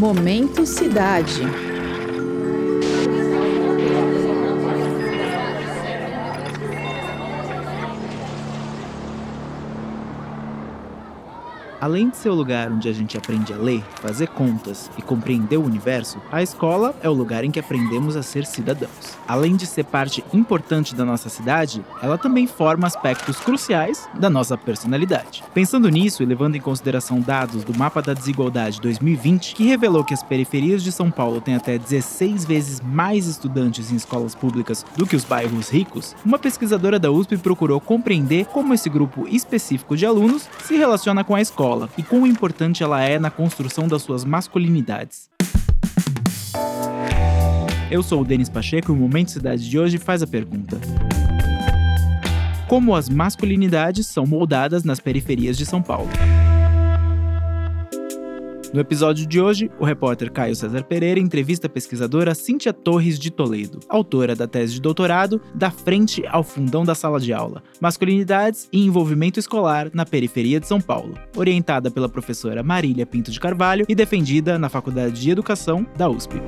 Momento Cidade. Além de ser o lugar onde a gente aprende a ler, fazer contas e compreender o universo, a escola é o lugar em que aprendemos a ser cidadãos. Além de ser parte importante da nossa cidade, ela também forma aspectos cruciais da nossa personalidade. Pensando nisso e levando em consideração dados do Mapa da Desigualdade 2020, que revelou que as periferias de São Paulo têm até 16 vezes mais estudantes em escolas públicas do que os bairros ricos, uma pesquisadora da USP procurou compreender como esse grupo específico de alunos se relaciona com a escola e quão importante ela é na construção das suas masculinidades. Eu sou o Denis Pacheco e o Momento Cidade de hoje faz a pergunta: Como as masculinidades são moldadas nas periferias de São Paulo? No episódio de hoje, o repórter Caio César Pereira entrevista a pesquisadora Cíntia Torres de Toledo, autora da tese de doutorado Da Frente ao Fundão da Sala de Aula: Masculinidades e Envolvimento Escolar na Periferia de São Paulo, orientada pela professora Marília Pinto de Carvalho e defendida na Faculdade de Educação da USP.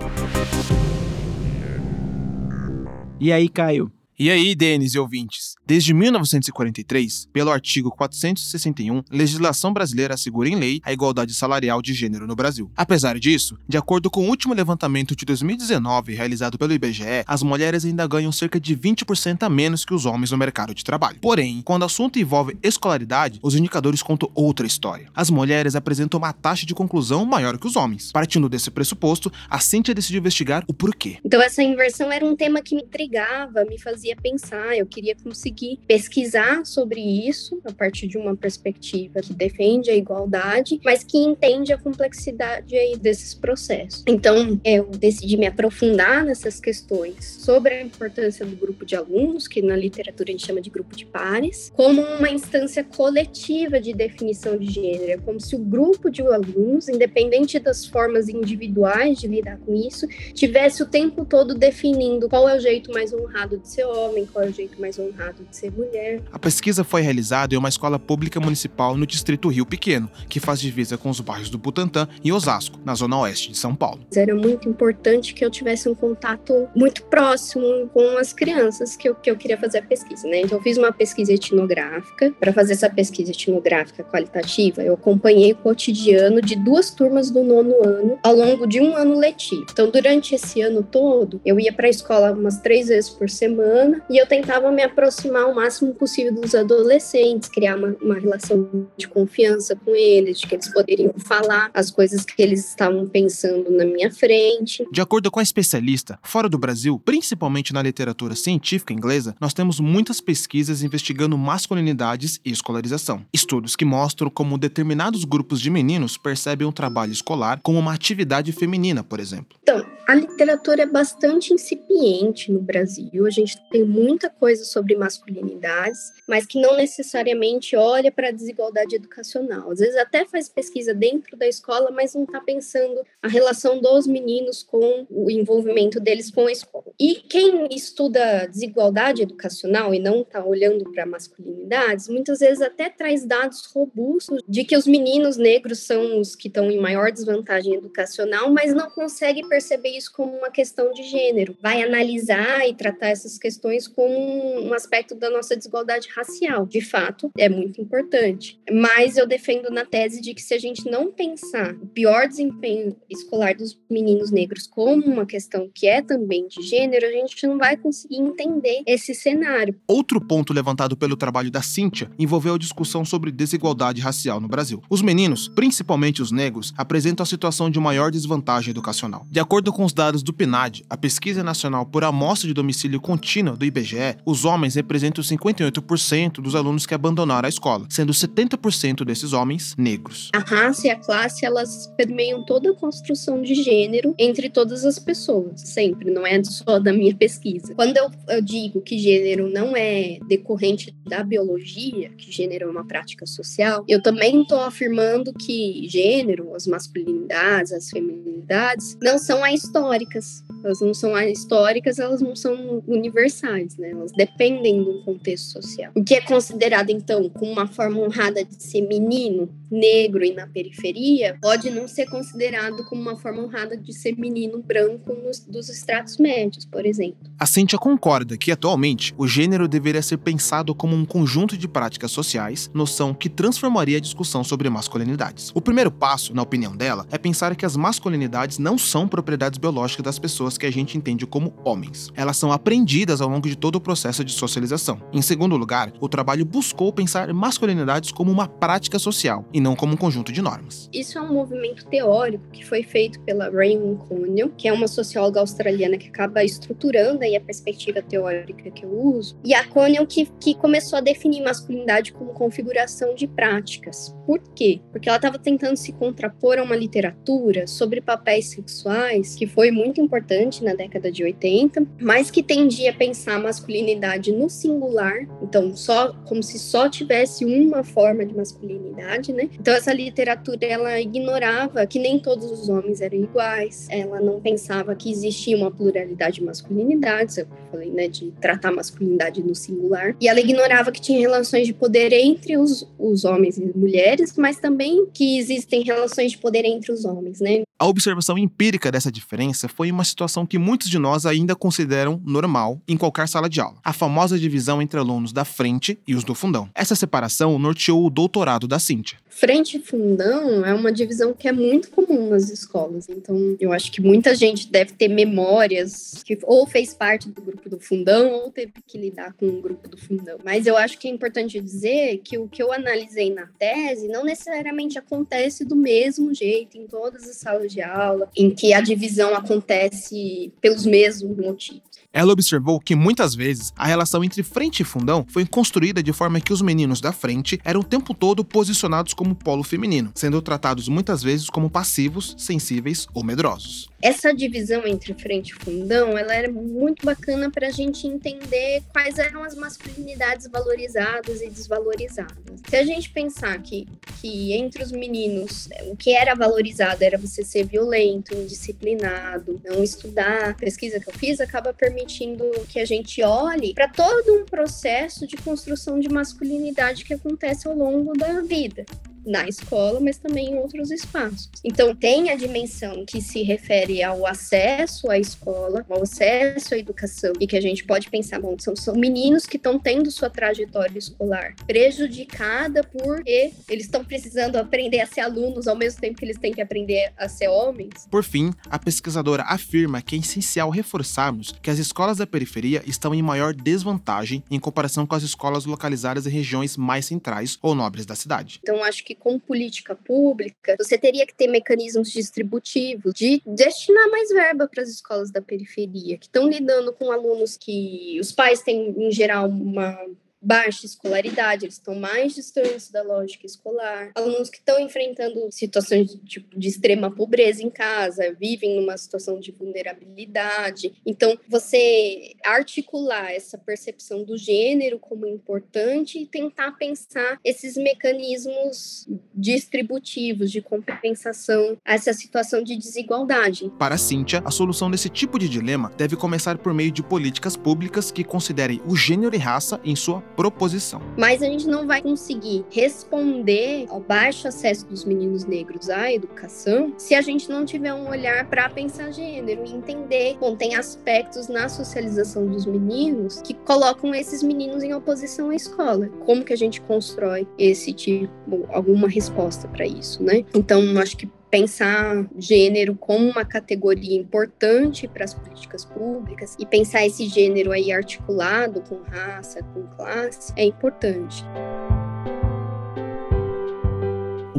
E aí, Caio? E aí, Denis e ouvintes? Desde 1943, pelo artigo 461, legislação brasileira assegura em lei a igualdade salarial de gênero no Brasil. Apesar disso, de acordo com o último levantamento de 2019 realizado pelo IBGE, as mulheres ainda ganham cerca de 20% a menos que os homens no mercado de trabalho. Porém, quando o assunto envolve escolaridade, os indicadores contam outra história. As mulheres apresentam uma taxa de conclusão maior que os homens. Partindo desse pressuposto, a Cíntia decidiu investigar o porquê. Então, essa inversão era um tema que me intrigava, me fazia pensar, eu queria conseguir pesquisar sobre isso a partir de uma perspectiva que defende a igualdade, mas que entende a complexidade aí desses processos. Então, eu decidi me aprofundar nessas questões sobre a importância do grupo de alunos, que na literatura a gente chama de grupo de pares, como uma instância coletiva de definição de gênero, é como se o grupo de alunos, independente das formas individuais de lidar com isso, tivesse o tempo todo definindo qual é o jeito mais honrado de ser qual é o jeito mais honrado de ser mulher. A pesquisa foi realizada em uma escola pública municipal no distrito Rio Pequeno, que faz divisa com os bairros do Butantã e Osasco, na zona oeste de São Paulo. Era muito importante que eu tivesse um contato muito próximo com as crianças que eu, que eu queria fazer a pesquisa, né? Então eu fiz uma pesquisa etnográfica. Para fazer essa pesquisa etnográfica qualitativa, eu acompanhei o cotidiano de duas turmas do nono ano ao longo de um ano letivo. Então durante esse ano todo, eu ia para a escola umas três vezes por semana e eu tentava me aproximar aproximar o máximo possível dos adolescentes, criar uma, uma relação de confiança com eles, de que eles poderiam falar as coisas que eles estavam pensando na minha frente. De acordo com a especialista, fora do Brasil, principalmente na literatura científica inglesa, nós temos muitas pesquisas investigando masculinidades e escolarização. Estudos que mostram como determinados grupos de meninos percebem o trabalho escolar como uma atividade feminina, por exemplo. Então, a literatura é bastante incipiente no Brasil. A gente tem muita coisa sobre masculinidade masculinidades, mas que não necessariamente olha para a desigualdade educacional. Às vezes até faz pesquisa dentro da escola, mas não está pensando a relação dos meninos com o envolvimento deles com a escola. E quem estuda desigualdade educacional e não está olhando para masculinidades, muitas vezes até traz dados robustos de que os meninos negros são os que estão em maior desvantagem educacional, mas não consegue perceber isso como uma questão de gênero. Vai analisar e tratar essas questões como um aspecto da nossa desigualdade racial. De fato, é muito importante. Mas eu defendo na tese de que se a gente não pensar o pior desempenho escolar dos meninos negros como uma questão que é também de gênero, a gente não vai conseguir entender esse cenário. Outro ponto levantado pelo trabalho da Cíntia envolveu a discussão sobre desigualdade racial no Brasil. Os meninos, principalmente os negros, apresentam a situação de maior desvantagem educacional. De acordo com os dados do PNAD, a Pesquisa Nacional por Amostra de Domicílio Contínua do IBGE, os homens representam 58% dos alunos que abandonaram a escola, sendo 70% desses homens negros. A raça e a classe, elas permeiam toda a construção de gênero entre todas as pessoas, sempre, não é só da minha pesquisa. Quando eu, eu digo que gênero não é decorrente da biologia, que gênero é uma prática social, eu também estou afirmando que gênero, as masculinidades, as feminilidades, não são a históricas. Elas não são históricas, elas não são universais, né? Elas dependem do contexto social. O que é considerado, então, como uma forma honrada de ser menino, negro e na periferia, pode não ser considerado como uma forma honrada de ser menino branco nos, dos estratos médios, por exemplo. A Cíntia concorda que, atualmente, o gênero deveria ser pensado como um conjunto de práticas sociais, noção que transformaria a discussão sobre masculinidades. O primeiro passo, na opinião dela, é pensar que as masculinidades não são propriedades biológicas das pessoas que a gente entende como homens. Elas são aprendidas ao longo de todo o processo de socialização. Em segundo lugar, o trabalho buscou pensar masculinidades como uma prática social e não como um conjunto de normas. Isso é um movimento teórico que foi feito pela Raymond Connill, que é uma socióloga australiana que acaba estruturando aí a perspectiva teórica que eu uso. E a Connill que, que começou a definir masculinidade como configuração de práticas. Por quê? Porque ela estava tentando se contrapor a uma literatura sobre papéis sexuais que foi muito importante na década de 80, mas que tendia a pensar a masculinidade no singular, então só como se só tivesse uma forma de masculinidade, né? Então essa literatura ela ignorava que nem todos os homens eram iguais, ela não pensava que existia uma pluralidade de masculinidades, eu falei, né, de tratar masculinidade no singular, e ela ignorava que tinha relações de poder entre os, os homens e mulheres, mas também que existem relações de poder entre os homens, né? A observação empírica dessa diferença foi uma situação que muitos de nós ainda consideram normal em qualquer sala de aula. A famosa divisão entre alunos da frente e os do fundão. Essa separação norteou o doutorado da Cíntia. Frente e fundão é uma divisão que é muito comum nas escolas. Então, eu acho que muita gente deve ter memórias que ou fez parte do grupo do fundão ou teve que lidar com o grupo do fundão. Mas eu acho que é importante dizer que o que eu analisei na tese não necessariamente acontece do mesmo jeito em todas as salas de aula, em que a divisão acontece pelos mesmos motivos. Ela observou que muitas vezes a relação entre frente e fundão foi construída de forma que os meninos da frente eram o tempo todo posicionados como polo feminino, sendo tratados muitas vezes como passivos, sensíveis ou medrosos. Essa divisão entre frente e fundão, ela era muito bacana para a gente entender quais eram as masculinidades valorizadas e desvalorizadas. Se a gente pensar que, que entre os meninos o que era valorizado era você ser violento, indisciplinado, não estudar, a pesquisa que eu fiz acaba permitindo que a gente olhe para todo um processo de construção de masculinidade que acontece ao longo da vida na escola, mas também em outros espaços. Então, tem a dimensão que se refere ao acesso à escola, ao acesso à educação, e que a gente pode pensar, bom, são, são meninos que estão tendo sua trajetória escolar prejudicada porque eles estão precisando aprender a ser alunos ao mesmo tempo que eles têm que aprender a ser homens. Por fim, a pesquisadora afirma que é essencial reforçarmos que as escolas da periferia estão em maior desvantagem em comparação com as escolas localizadas em regiões mais centrais ou nobres da cidade. Então, acho que que com política pública você teria que ter mecanismos distributivos de destinar mais verba para as escolas da periferia, que estão lidando com alunos que os pais têm, em geral, uma baixa escolaridade, eles estão mais distantes da lógica escolar. Alunos que estão enfrentando situações de, tipo, de extrema pobreza em casa, vivem numa situação de vulnerabilidade. Então, você articular essa percepção do gênero como importante e tentar pensar esses mecanismos distributivos de compensação a essa situação de desigualdade. Para Cíntia, a solução desse tipo de dilema deve começar por meio de políticas públicas que considerem o gênero e raça em sua proposição. Mas a gente não vai conseguir responder ao baixo acesso dos meninos negros à educação se a gente não tiver um olhar para pensar gênero e entender. Bom, tem aspectos na socialização dos meninos que colocam esses meninos em oposição à escola. Como que a gente constrói esse tipo, alguma resposta para isso, né? Então, acho que pensar gênero como uma categoria importante para as políticas públicas e pensar esse gênero aí articulado com raça, com classe, é importante.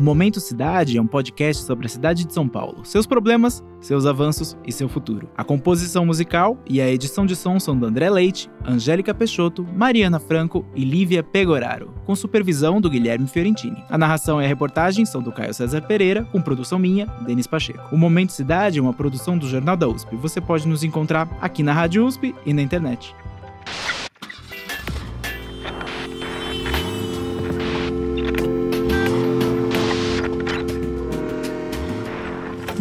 Momento Cidade é um podcast sobre a cidade de São Paulo, seus problemas, seus avanços e seu futuro. A composição musical e a edição de som são do André Leite, Angélica Peixoto, Mariana Franco e Lívia Pegoraro, com supervisão do Guilherme Fiorentini. A narração e a reportagem são do Caio César Pereira, com produção minha, Denis Pacheco. O Momento Cidade é uma produção do Jornal da USP. Você pode nos encontrar aqui na Rádio USP e na internet.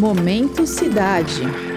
Momento Cidade.